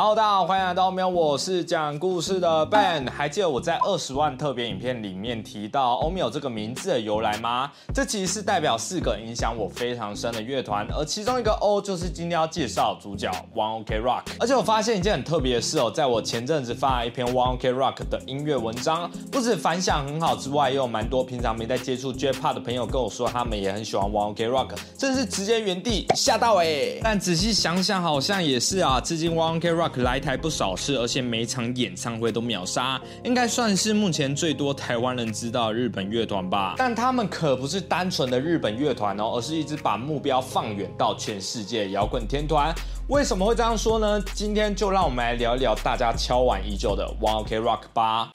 Hello，大家好，欢迎来到喵，我是讲故事的 Ben。还记得我在二十万特别影片里面提到欧米有这个名字的由来吗？这其实是代表四个影响我非常深的乐团，而其中一个 O 就是今天要介绍主角 One Ok Rock。而且我发现一件很特别的事哦，在我前阵子发了一篇 One Ok Rock 的音乐文章，不止反响很好之外，也有蛮多平常没在接触 J-Pop 的朋友跟我说，他们也很喜欢 One Ok Rock，真是直接原地吓到哎！但仔细想想，好像也是啊，至今 One Ok Rock。来台不少次，而且每场演唱会都秒杀，应该算是目前最多台湾人知道日本乐团吧。但他们可不是单纯的日本乐团哦，而是一直把目标放远到全世界摇滚天团。为什么会这样说呢？今天就让我们来聊一聊大家敲碗已久的 One Ok Rock 吧。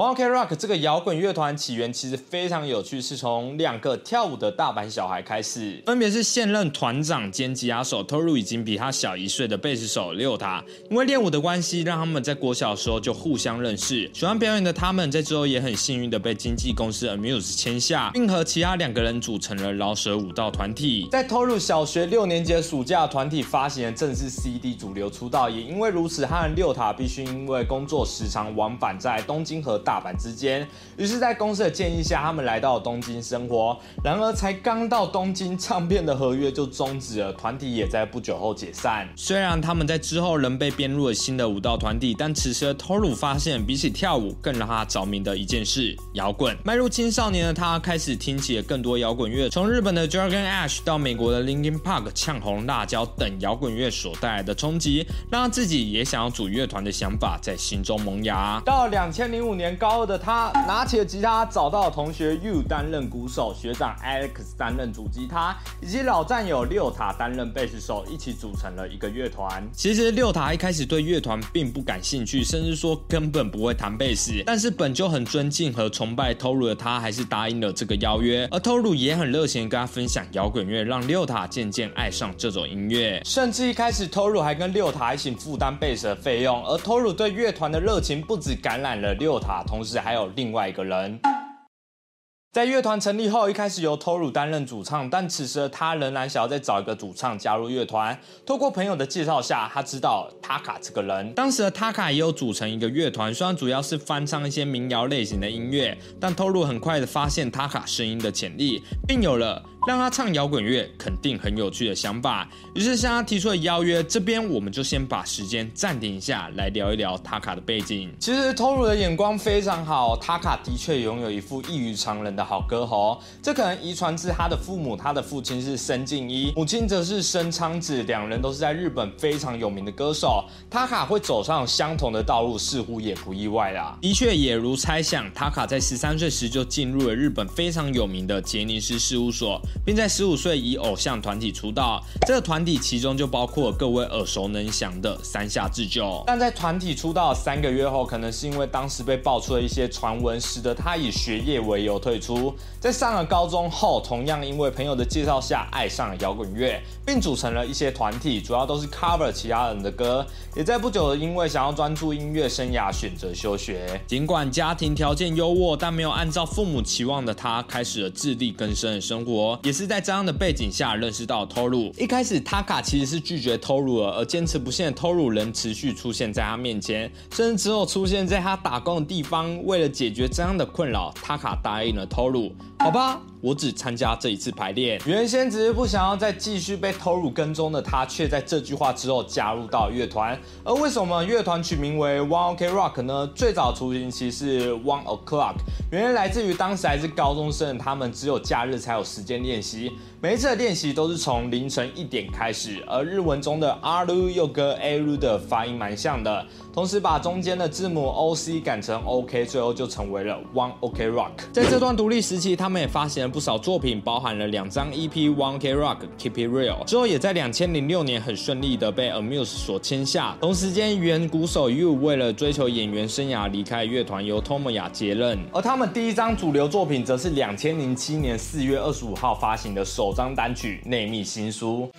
OK Rock 这个摇滚乐团起源其实非常有趣，是从两个跳舞的大阪小孩开始，分别是现任团长兼吉他手 Toru，已经比他小一岁的贝斯手六塔。因为练舞的关系，让他们在国小的时候就互相认识。喜欢表演的他们，在之后也很幸运的被经纪公司 Amuse 签下，并和其他两个人组成了饶舌舞蹈团体。在 Toru 小学六年级的暑假，团体发行了正式 CD，主流出道。也因为如此，他和六塔必须因为工作时常往返在东京和。大阪之间，于是，在公司的建议下，他们来到东京生活。然而，才刚到东京，唱片的合约就终止了，团体也在不久后解散。虽然他们在之后仍被编入了新的舞蹈团体，但此时 Toru 发现，比起跳舞，更让他着迷的一件事——摇滚。迈入青少年的他，开始听起了更多摇滚乐，从日本的 Dragon Ash 到美国的 Linkin Park、呛红辣椒等摇滚乐所带来的冲击，让他自己也想要组乐团的想法在心中萌芽。到两千零五年。高二的他拿起了吉他，找到同学 U 担任鼓手，学长 Alex 担任主吉他，以及老战友六塔担任贝斯手，一起组成了一个乐团。其实六塔一开始对乐团并不感兴趣，甚至说根本不会弹贝斯。但是本就很尊敬和崇拜 Toru 的他，还是答应了这个邀约。而 Toru 也很热情跟他分享摇滚乐，让六塔渐渐爱上这种音乐。甚至一开始 Toru 还跟六塔一起负担贝斯的费用。而 Toru 对乐团的热情不止感染了六塔。同时还有另外一个人。在乐团成立后，一开始由 Toru 担任主唱，但此时的他仍然想要再找一个主唱加入乐团。透过朋友的介绍下，他知道 Taka 这个人。当时的 Taka 也有组成一个乐团，虽然主要是翻唱一些民谣类型的音乐，但 Toru 很快的发现 Taka 声音的潜力，并有了。让他唱摇滚乐肯定很有趣的想法，于是向他提出了邀约。这边我们就先把时间暂停一下，来聊一聊塔卡的背景。其实 Toru 的眼光非常好，塔卡的确拥有一副异于常人的好歌喉。这可能遗传自他的父母，他的父亲是申敬一，母亲则是申昌子，两人都是在日本非常有名的歌手。塔卡会走上相同的道路，似乎也不意外啦。的确，也如猜想，塔卡在十三岁时就进入了日本非常有名的杰尼斯事务所。并在十五岁以偶像团体出道，这个团体其中就包括各位耳熟能详的三下智久。但在团体出道三个月后，可能是因为当时被爆出了一些传闻，使得他以学业为由退出。在上了高中后，同样因为朋友的介绍下爱上了摇滚乐，并组成了一些团体，主要都是 cover 其他人的歌。也在不久的因为想要专注音乐生涯，选择休学。尽管家庭条件优渥，但没有按照父母期望的他，开始了自力更生的生活。也是在这样的背景下认识到偷乳。一开始 Taka 其实是拒绝偷乳的而坚持不懈的 Toru 仍持续出现在他面前，甚至之后出现在他打工的地方。为了解决这样的困扰，Taka 答应了偷。套路，好吧。我只参加这一次排练，原先只是不想要再继续被偷入跟踪的他，却在这句话之后加入到乐团。而为什么乐团取名为 One Ok Rock 呢？最早雏形其实是 One O'clock，原来来自于当时还是高中生，他们只有假日才有时间练习，每一次的练习都是从凌晨一点开始。而日文中的 Aru 又跟 Aru 的发音蛮像的，同时把中间的字母 O C 改成 OK，最后就成为了 One Ok Rock。在这段独立时期，他们也发行了。不少作品包含了两张 EP One K Rock Keep It Real，之后也在两千零六年很顺利的被 Amuse 所签下。同时间，原鼓手 You 为了追求演员生涯离开乐团，由 Tomoya 接任。而他们第一张主流作品则是两千零七年四月二十五号发行的首张单曲《内密新书》。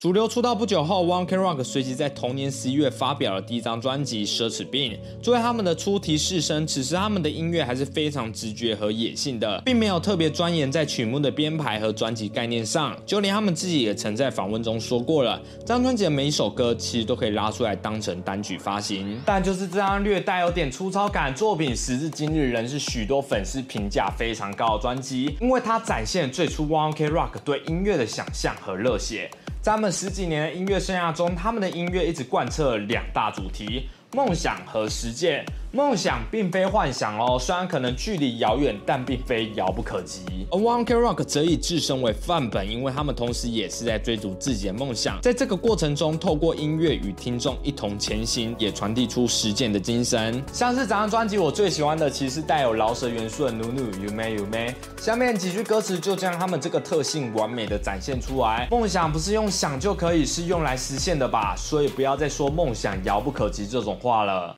主流出道不久后，One Ok Rock 随即在同年十一月发表了第一张专辑《奢侈病》。作为他们的初提示声，此时他们的音乐还是非常直觉和野性的，并没有特别钻研在曲目的编排和专辑概念上。就连他们自己也曾在访问中说过了，这张专辑的每一首歌其实都可以拉出来当成单曲发行。但就是这张略带有点粗糙感作品，时至今日仍是许多粉丝评价非常高的专辑，因为它展现最初 One Ok Rock 对音乐的想象和热血。他们十几年的音乐生涯中，他们的音乐一直贯彻两大主题：梦想和实践。梦想并非幻想哦，虽然可能距离遥远，但并非遥不可及。而 One Ok Rock 则以自身为范本，因为他们同时也是在追逐自己的梦想，在这个过程中，透过音乐与听众一同前行，也传递出实践的精神。像是这张专辑，我最喜欢的其实带有饶舌元素的《努努 You May You May》，下面几句歌词就将他们这个特性完美的展现出来。梦想不是用想就可以，是用来实现的吧？所以不要再说梦想遥不可及这种话了。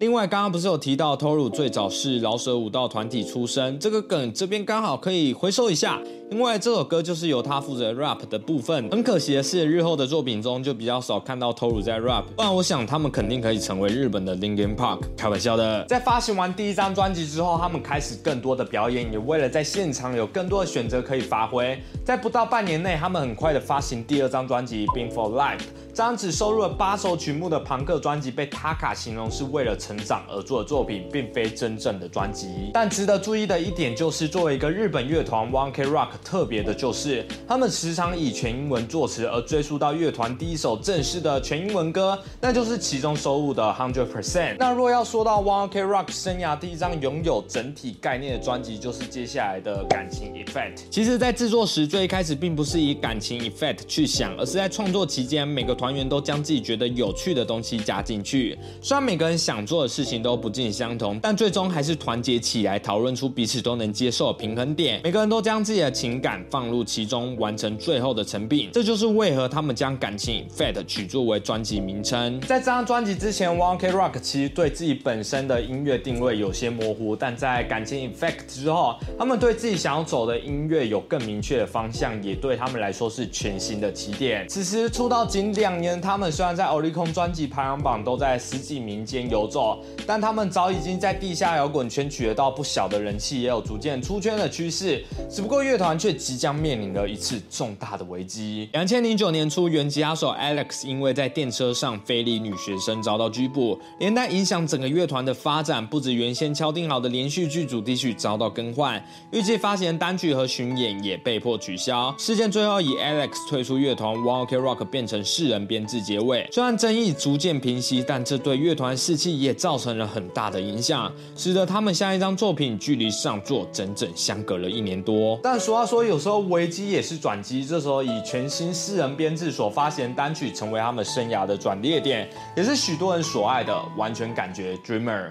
另外，刚刚不是有提到 Toru 最早是饶舌舞蹈团体出身，这个梗这边刚好可以回收一下。因为这首歌就是由他负责 rap 的部分，很可惜的是，日后的作品中就比较少看到 Toru 在 rap，不然我想他们肯定可以成为日本的 Linkin Park。开玩笑的。在发行完第一张专辑之后，他们开始更多的表演，也为了在现场有更多的选择可以发挥。在不到半年内，他们很快的发行第二张专辑《Being for Life》，这张只收录了八首曲目的朋克专辑，被 Taka 形容是为了成长而做的作品，并非真正的专辑。但值得注意的一点就是，作为一个日本乐团 One K Rock。特别的就是，他们时常以全英文作词，而追溯到乐团第一首正式的全英文歌，那就是其中收录的 Hundred Percent。那若要说到 One K Rock 生涯第一张拥有整体概念的专辑，就是接下来的感情 Effect。其实，在制作时最一开始并不是以感情 Effect 去想，而是在创作期间，每个团员都将自己觉得有趣的东西加进去。虽然每个人想做的事情都不尽相同，但最终还是团结起来，讨论出彼此都能接受的平衡点。每个人都将自己的情感。放入其中，完成最后的成品。这就是为何他们将感情 Fat 取作为专辑名称。在这张专辑之前，One K Rock 其实对自己本身的音乐定位有些模糊，但在感情 Effect 之后，他们对自己想要走的音乐有更明确的方向，也对他们来说是全新的起点。此时出道仅两年，他们虽然在 Oricon 专辑排行榜都在十几名间游走，但他们早已经在地下摇滚圈取得到不小的人气，也有逐渐出圈的趋势。只不过乐团却即。将面临了一次重大的危机。两千零九年初，原吉他手 Alex 因为在电车上非礼女学生遭到拘捕，连带影响整个乐团的发展。不止原先敲定好的连续剧主题曲遭到更换，预计发行单曲和巡演也被迫取消。事件最后以 Alex 退出乐团，One Ok Rock 变成四人编制结尾。虽然争议逐渐平息，但这对乐团士气也造成了很大的影响，使得他们下一张作品距离上座整整相隔了一年多。但俗话说，有时候。危机也是转机，这时候以全新私人编制所发行单曲，成为他们生涯的转捩点，也是许多人所爱的，完全感觉 Dreamer。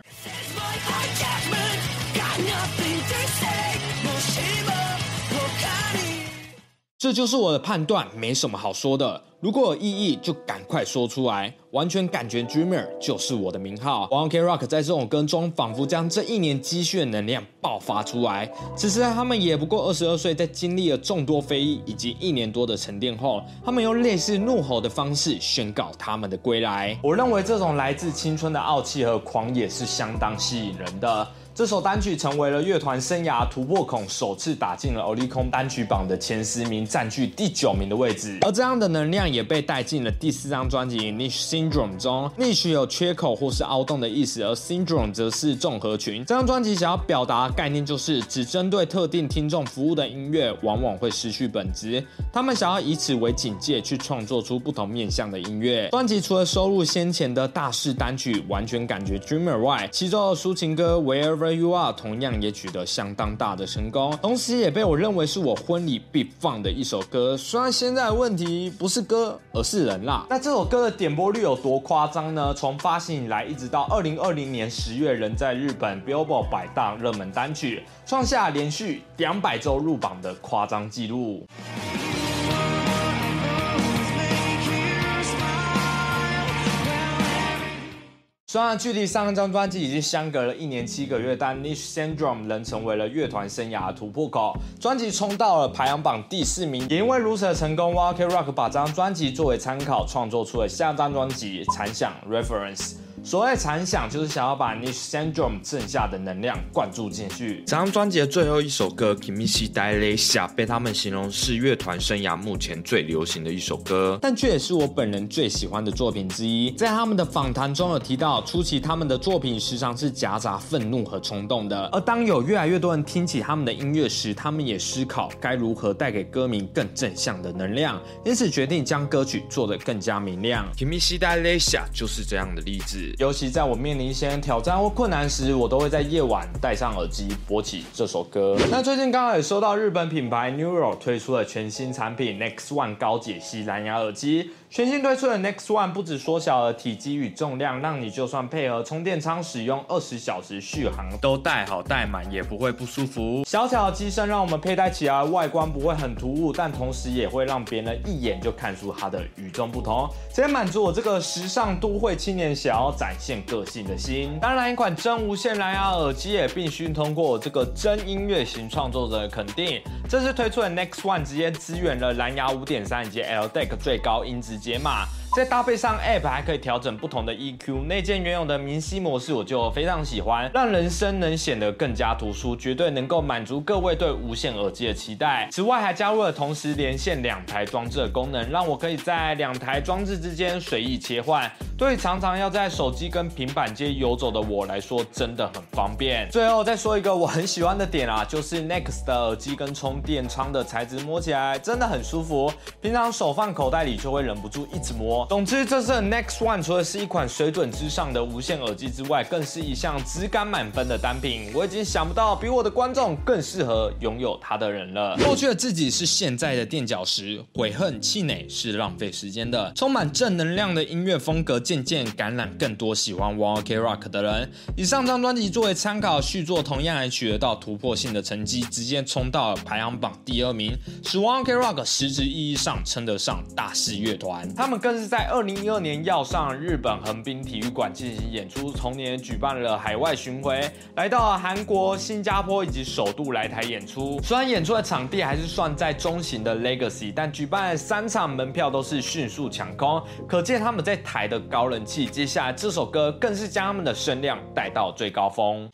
这就是我的判断，没什么好说的。如果有异议，就赶快说出来。完全感觉 Dreamer 就是我的名号。One Ok Rock 在这种跟中，仿佛将这一年积蓄的能量爆发出来。此时他们也不过二十二岁，在经历了众多非议以及一年多的沉淀后，他们用类似怒吼的方式宣告他们的归来。我认为这种来自青春的傲气和狂野是相当吸引人的。这首单曲成为了乐团生涯突破口，首次打进了 Oricon 单曲榜的前十名，占据第九名的位置。而这样的能量也被带进了第四张专辑《Niche Syndrome》中。Niche 有缺口或是凹洞的意思，而 Syndrome 则是综合群。这张专辑想要表达的概念就是，只针对特定听众服务的音乐，往往会失去本质。他们想要以此为警戒，去创作出不同面向的音乐。专辑除了收录先前的大势单曲，完全感觉 Dreamer 外，其中的抒情歌 Wherever。You Are 同样也取得相当大的成功，同时也被我认为是我婚礼必放的一首歌。虽然现在问题不是歌，而是人啦。那这首歌的点播率有多夸张呢？从发行以来，一直到二零二零年十月，仍在日本 Billboard 百大热门单曲，创下连续两百周入榜的夸张纪录。虽然距离上一张专辑已经相隔了一年七个月，但 Niche Syndrome 仍成为了乐团生涯的突破口。专辑冲到了排行榜第四名，也因为如此的成功 w a l k Rock 把这张专辑作为参考，创作出了下张专辑《残响 Reference》。所谓残响，就是想要把 Niche Syndrome 剩下的能量灌注进去。这张专辑的最后一首歌《Kimishi Daisha》被他们形容是乐团生涯目前最流行的一首歌，但却也是我本人最喜欢的作品之一。在他们的访谈中有提到，初期他们的作品时常是夹杂愤怒和冲动的，而当有越来越多人听起他们的音乐时，他们也思考该如何带给歌迷更正向的能量，因此决定将歌曲做得更加明亮。《Kimishi Daisha》就是这样的例子。尤其在我面临一些挑战或困难时，我都会在夜晚戴上耳机播起这首歌。那最近刚好也收到日本品牌 Neuro 推出了全新产品 Next One 高解析蓝牙耳机。全新推出的 Next One 不止缩小了体积与重量，让你就算配合充电仓使用二十小时续航，都带好带满，也不会不舒服。小巧的机身让我们佩戴起来外观不会很突兀，但同时也会让别人一眼就看出它的与众不同，直接满足我这个时尚都会青年想要展现个性的心。当然，一款真无线蓝牙耳机也必须通过我这个真音乐型创作者的肯定。这次推出的 Next One 直接支援了蓝牙五点三以及 LDAC 最高音质。解码，再搭配上 App，还可以调整不同的 EQ。内建原有的明晰模式，我就非常喜欢，让人声能显得更加突出，绝对能够满足各位对无线耳机的期待。此外，还加入了同时连线两台装置的功能，让我可以在两台装置之间随意切换。对于常常要在手机跟平板间游走的我来说，真的很方便。最后再说一个我很喜欢的点啊，就是 Next 的耳机跟充电仓的材质摸起来真的很舒服，平常手放口袋里就会忍不住一直摸。总之，这次 Next One 除了是一款水准之上的无线耳机之外，更是一项质感满分的单品。我已经想不到比我的观众更适合拥有它的人了。过去的自己是现在的垫脚石，悔恨气馁是浪费时间的。充满正能量的音乐风格。渐渐感染更多喜欢 One Ok Rock 的人，以上张专辑作为参考，续作同样也取得到突破性的成绩，直接冲到了排行榜第二名，使 One Ok Rock 实质意义上称得上大师乐团。他们更是在二零一二年要上日本横滨体育馆进行演出，同年举办了海外巡回，来到了韩国、新加坡以及首度来台演出。虽然演出的场地还是算在中型的 Legacy，但举办三场门票都是迅速抢空，可见他们在台的。高人气，接下来这首歌更是将他们的声量带到最高峰。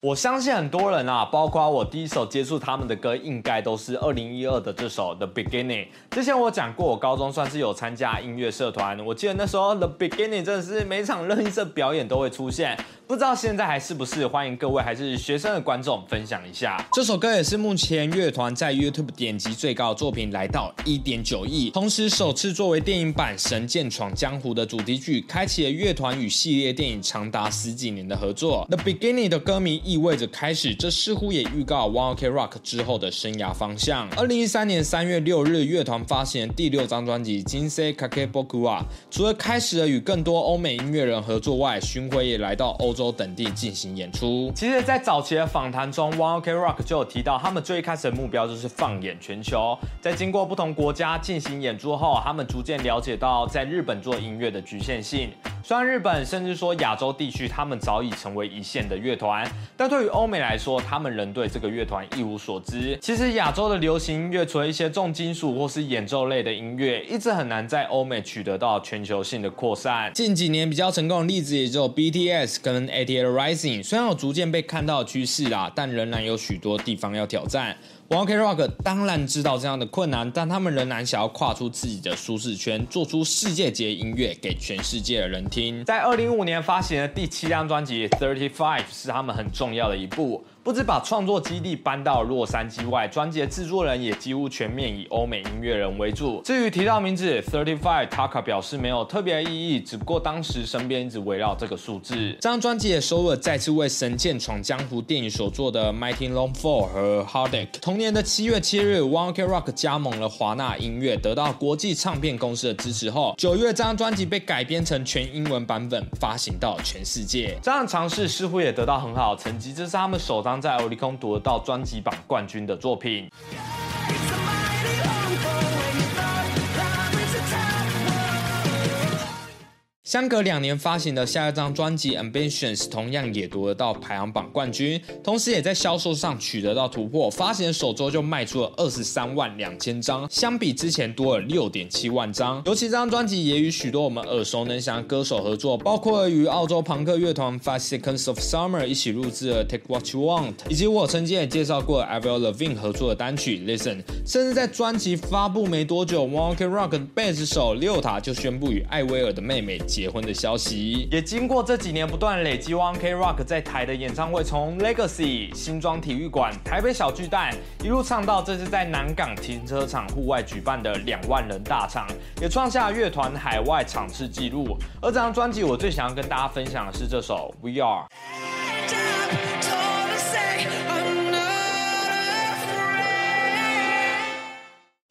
我相信很多人啊，包括我第一首接触他们的歌，应该都是二零一二的这首《The Beginning》。之前我讲过，我高中算是有参加音乐社团，我记得那时候《The Beginning》真的是每场任意社表演都会出现。不知道现在还是不是？欢迎各位还是学生的观众分享一下。这首歌也是目前乐团在 YouTube 点击最高的作品，来到一点九亿。同时，首次作为电影版《神剑闯江湖》的主题曲，开启了乐团与系列电影长达十几年的合作。The Beginning 的歌迷意味着开始，这似乎也预告 One Ok Rock 之后的生涯方向。二零一三年三月六日，乐团发行第六张专辑《金色卡克波库瓦》，除了开始了与更多欧美音乐人合作外，巡回也来到欧。州等地进行演出。其实，在早期的访谈中，One Ok Rock 就有提到，他们最开始的目标就是放眼全球。在经过不同国家进行演出后，他们逐渐了解到在日本做音乐的局限性。虽然日本甚至说亚洲地区，他们早已成为一线的乐团，但对于欧美来说，他们仍对这个乐团一无所知。其实，亚洲的流行音乐，除了一些重金属或是演奏类的音乐，一直很难在欧美取得到全球性的扩散。近几年比较成功的例子，也只有 BTS 跟 ATL Rising 虽然有逐渐被看到的趋势啦，但仍然有许多地方要挑战。one K Rock 当然知道这样的困难，但他们仍然想要跨出自己的舒适圈，做出世界级音乐给全世界的人听。在二零一五年发行的第七张专辑《Thirty Five》是他们很重要的一步。不止把创作基地搬到洛杉矶外，专辑的制作人也几乎全面以欧美音乐人为主。至于提到名字 Thirty Five，Taka 表示没有特别意义，只不过当时身边一直围绕这个数字。这张专辑也收录了再次为《神剑闯江湖》电影所做的 Mighty Long Fall 和 Hardic。同年的七月七日，One Ok Rock 加盟了华纳音乐，得到国际唱片公司的支持后，九月这张专辑被改编成全英文版本，发行到全世界。这样尝试似乎也得到很好的成绩，这是他们首张。在欧力空夺得到专辑榜冠军的作品。相隔两年发行的下一张专辑《Ambitions》同样也夺得到排行榜冠军，同时也在销售上取得到突破，发行首周就卖出了二十三万两千张，相比之前多了六点七万张。尤其这张专辑也与许多我们耳熟能详的歌手合作，包括与澳洲朋克乐团 Five Seconds of Summer 一起录制了《Take What You Want》，以及我曾经也介绍过 Avril Lavigne 合作的单曲《Listen》，甚至在专辑发布没多久，One Ok Rock 的贝斯手六塔就宣布与艾薇儿的妹妹结婚的消息。也经过这几年不断累积，One K Rock 在台的演唱会，从 Legacy 新庄体育馆、台北小巨蛋一路唱到这次在南港停车场户外举办的两万人大场，也创下乐团海外场次纪录。而这张专辑，我最想要跟大家分享的是这首《We Are》。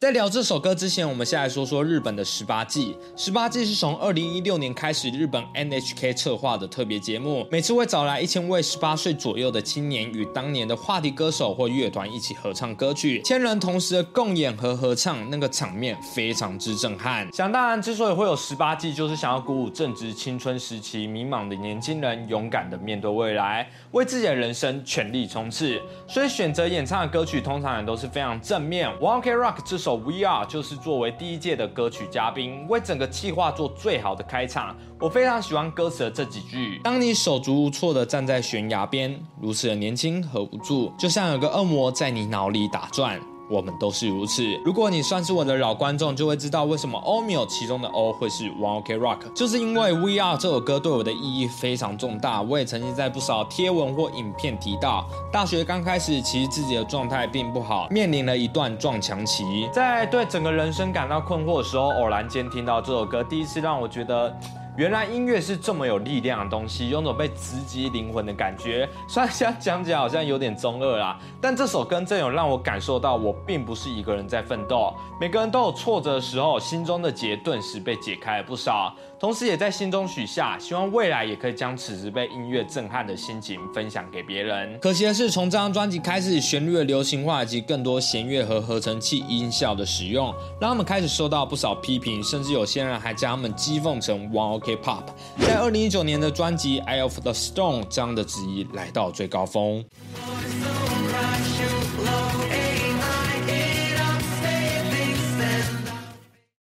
在聊这首歌之前，我们先来说说日本的十八季。十八季是从二零一六年开始，日本 NHK 策划的特别节目，每次会找来一千位十八岁左右的青年，与当年的话题歌手或乐团一起合唱歌曲，千人同时的共演和合唱，那个场面非常之震撼。想当然，之所以会有十八季，就是想要鼓舞正值青春时期迷茫的年轻人，勇敢的面对未来，为自己的人生全力冲刺。所以选择演唱的歌曲，通常也都是非常正面。One K Rock 这首。We Are 就是作为第一届的歌曲嘉宾，为整个企划做最好的开场。我非常喜欢歌词的这几句：当你手足无措的站在悬崖边，如此的年轻和无助，就像有个恶魔在你脑里打转。我们都是如此。如果你算是我的老观众，就会知道为什么 O 有其中的 O 会是 One Ok Rock，就是因为 We Are 这首歌对我的意义非常重大。我也曾经在不少贴文或影片提到，大学刚开始，其实自己的状态并不好，面临了一段撞墙期。在对整个人生感到困惑的时候，偶然间听到这首歌，第一次让我觉得。原来音乐是这么有力量的东西，有种被直击灵魂的感觉。虽然现在讲起来好像有点中二啦，但这首歌真有让我感受到，我并不是一个人在奋斗。每个人都有挫折的时候，心中的结顿时被解开了不少。同时，也在心中许下，希望未来也可以将此时被音乐震撼的心情分享给别人。可惜的是，从这张专辑开始，旋律的流行化及更多弦乐和合成器音效的使用，让他们开始受到不少批评，甚至有些人还将他们讥讽成汪 Pop。在二零一九年的专辑《Eye of the Stone》，这样的质疑来到最高峰。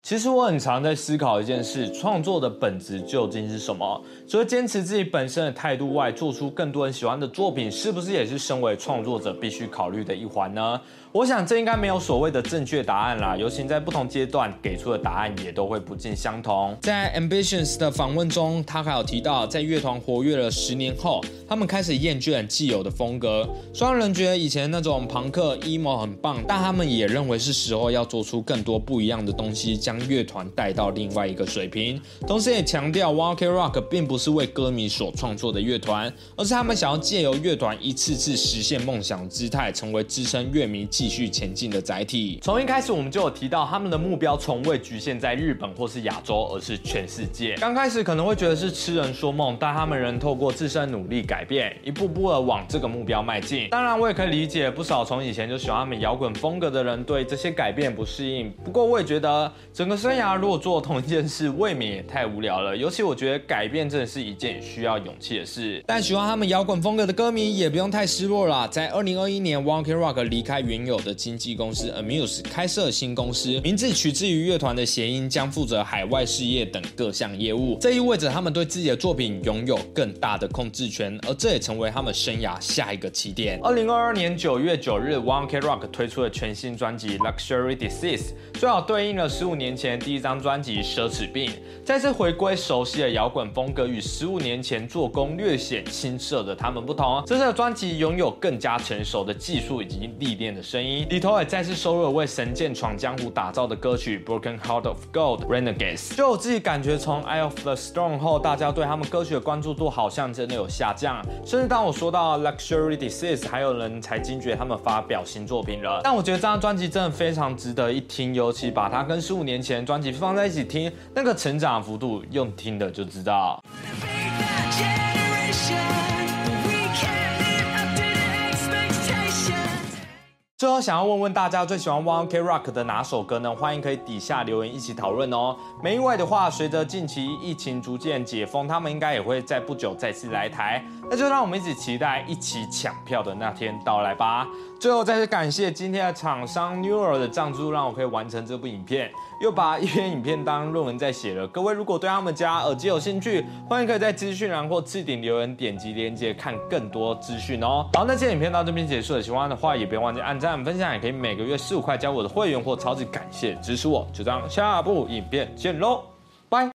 其实我很常在思考一件事：创作的本质究竟是什么？除了坚持自己本身的态度外，做出更多人喜欢的作品，是不是也是身为创作者必须考虑的一环呢？我想这应该没有所谓的正确答案啦，尤其在不同阶段给出的答案也都会不尽相同。在 Ambitions 的访问中，他还有提到，在乐团活跃了十年后，他们开始厌倦既有的风格。虽然人觉得以前那种朋克 emo 很棒，但他们也认为是时候要做出更多不一样的东西，将乐团带到另外一个水平。同时也强调，One Ok Rock 并不是为歌迷所创作的乐团，而是他们想要借由乐团一次次实现梦想姿态，成为支撑乐迷继续前进的载体。从一开始我们就有提到，他们的目标从未局限在日本或是亚洲，而是全世界。刚开始可能会觉得是痴人说梦，但他们仍透过自身努力改变，一步步的往这个目标迈进。当然，我也可以理解不少从以前就喜欢他们摇滚风格的人对这些改变不适应。不过，我也觉得整个生涯如果做同一件事，未免也太无聊了。尤其我觉得改变真的是一件需要勇气的事。但喜欢他们摇滚风格的歌迷也不用太失落啦。在二零二一年，One Ok Rock 离开原有的经纪公司 Amuse，开设新公司，名字取自于乐团的谐音，将负责海外事业等各项业务。这意味着他们对自己的作品拥有更大的控制权，而这也成为他们生涯下一个起点。二零二二年九月九日，One K Rock 推出了全新专辑《Luxury Disease》，最好对应了十五年前第一张专辑《奢侈病》，再次回归熟悉的摇滚风格，与十五年前做工略显青涩的他们不同。这次的专辑拥有更加成熟的技术以及历练的声音，里头也再次收录了为神剑闯江湖打造的歌曲《Broken Heart of Gold》Renegades。就我自己感觉，从《Eye of the Storm》后，大家对他们歌曲的关注度好像真的有下降，甚至当我说到《Luxury Disease》，还有人才惊觉他们发表新作品了。但我觉得这张专辑真的非常值得一听，尤其把它跟十五年前专辑放在一起听，那个成长幅度，用听的就知道。最后想要问问大家最喜欢 One Ok Rock 的哪首歌呢？欢迎可以底下留言一起讨论哦。没意外的话，随着近期疫情逐渐解封，他们应该也会在不久再次来台。那就让我们一起期待一起抢票的那天到来吧。最后再次感谢今天的厂商 Newer 的赞助，让我可以完成这部影片，又把一篇影片当论文在写了。各位如果对他们家耳机有兴趣，欢迎可以在资讯栏或置顶留言点击链接看更多资讯哦。好，那今天影片到这边结束了，喜欢的话也别忘记按赞。分享也可以每个月十五块加我的会员或超级感谢支持我，就这样，下部影片见喽。